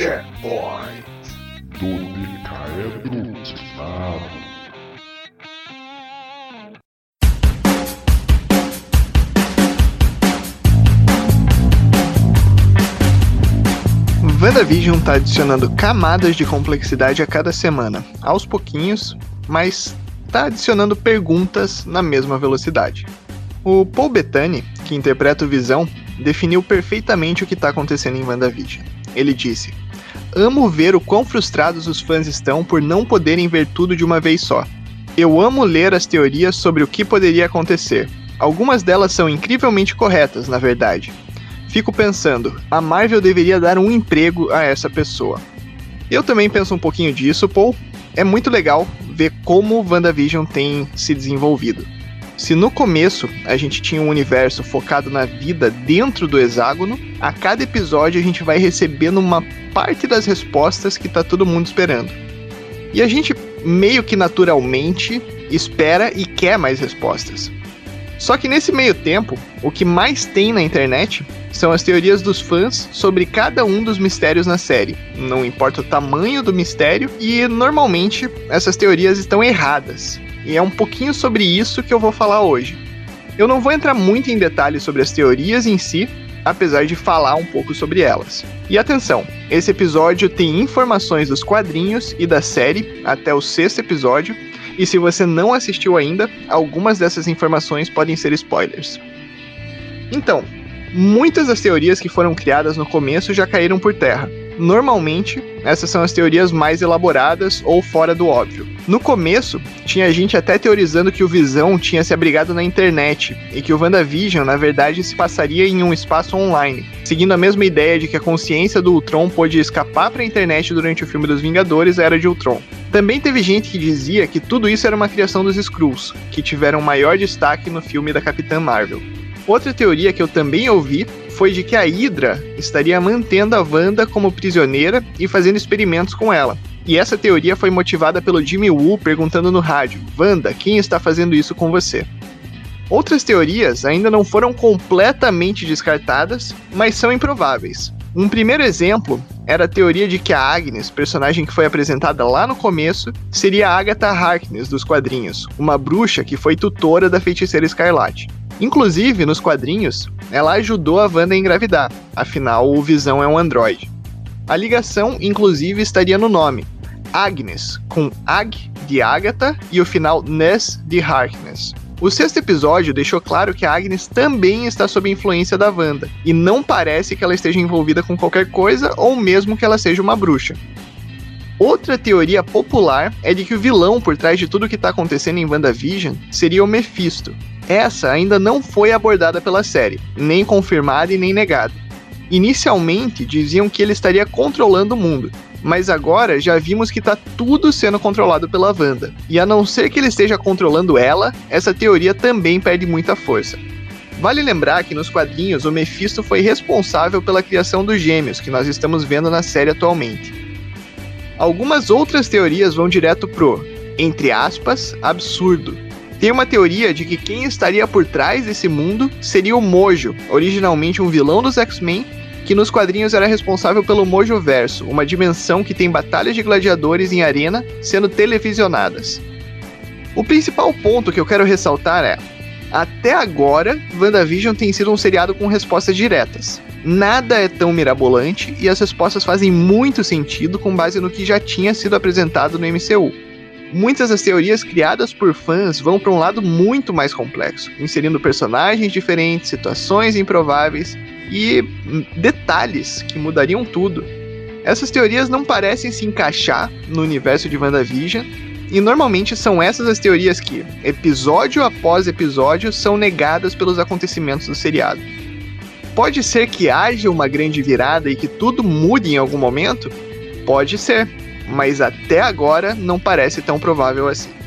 Checkpoint do Decaedro WandaVision está adicionando camadas de complexidade a cada semana, aos pouquinhos, mas está adicionando perguntas na mesma velocidade. O Paul Bettany, que interpreta o Visão, definiu perfeitamente o que está acontecendo em WandaVision. Ele disse: Amo ver o quão frustrados os fãs estão por não poderem ver tudo de uma vez só. Eu amo ler as teorias sobre o que poderia acontecer. Algumas delas são incrivelmente corretas, na verdade, fico pensando, a Marvel deveria dar um emprego a essa pessoa. Eu também penso um pouquinho disso, Paul. É muito legal ver como WandaVision tem se desenvolvido. Se no começo a gente tinha um universo focado na vida dentro do hexágono, a cada episódio a gente vai recebendo uma parte das respostas que tá todo mundo esperando. E a gente meio que naturalmente espera e quer mais respostas. Só que nesse meio tempo, o que mais tem na internet são as teorias dos fãs sobre cada um dos mistérios na série. Não importa o tamanho do mistério, e normalmente essas teorias estão erradas. E é um pouquinho sobre isso que eu vou falar hoje. Eu não vou entrar muito em detalhes sobre as teorias em si, apesar de falar um pouco sobre elas. E atenção, esse episódio tem informações dos quadrinhos e da série até o sexto episódio, e se você não assistiu ainda, algumas dessas informações podem ser spoilers. Então, muitas das teorias que foram criadas no começo já caíram por terra. Normalmente, essas são as teorias mais elaboradas ou fora do óbvio. No começo, tinha gente até teorizando que o Visão tinha se abrigado na internet e que o WandaVision, na verdade, se passaria em um espaço online, seguindo a mesma ideia de que a consciência do Ultron pôde escapar para a internet durante o filme dos Vingadores Era de Ultron. Também teve gente que dizia que tudo isso era uma criação dos Skrulls, que tiveram maior destaque no filme da Capitã Marvel. Outra teoria que eu também ouvi foi de que a Hydra estaria mantendo a Wanda como prisioneira e fazendo experimentos com ela. E essa teoria foi motivada pelo Jimmy Woo perguntando no rádio: Wanda, quem está fazendo isso com você? Outras teorias ainda não foram completamente descartadas, mas são improváveis. Um primeiro exemplo era a teoria de que a Agnes, personagem que foi apresentada lá no começo, seria a Agatha Harkness dos quadrinhos, uma bruxa que foi tutora da feiticeira Escarlate. Inclusive, nos quadrinhos, ela ajudou a Wanda a engravidar, afinal, o Visão é um androide. A ligação, inclusive, estaria no nome. Agnes, com Ag de Agatha e o final Ness de Harkness. O sexto episódio deixou claro que a Agnes também está sob influência da Wanda, e não parece que ela esteja envolvida com qualquer coisa ou mesmo que ela seja uma bruxa. Outra teoria popular é de que o vilão por trás de tudo que está acontecendo em WandaVision seria o Mephisto, essa ainda não foi abordada pela série, nem confirmada e nem negada. Inicialmente diziam que ele estaria controlando o mundo, mas agora já vimos que está tudo sendo controlado pela Wanda. E a não ser que ele esteja controlando ela, essa teoria também perde muita força. Vale lembrar que nos quadrinhos o Mephisto foi responsável pela criação dos gêmeos que nós estamos vendo na série atualmente. Algumas outras teorias vão direto pro, entre aspas, absurdo, tem uma teoria de que quem estaria por trás desse mundo seria o Mojo, originalmente um vilão dos X-Men, que nos quadrinhos era responsável pelo Mojo Verso, uma dimensão que tem batalhas de gladiadores em arena sendo televisionadas. O principal ponto que eu quero ressaltar é: até agora, WandaVision tem sido um seriado com respostas diretas. Nada é tão mirabolante e as respostas fazem muito sentido com base no que já tinha sido apresentado no MCU. Muitas das teorias criadas por fãs vão para um lado muito mais complexo, inserindo personagens diferentes, situações improváveis e detalhes que mudariam tudo. Essas teorias não parecem se encaixar no universo de WandaVision, e normalmente são essas as teorias que, episódio após episódio, são negadas pelos acontecimentos do seriado. Pode ser que haja uma grande virada e que tudo mude em algum momento? Pode ser, mas até agora não parece tão provável assim.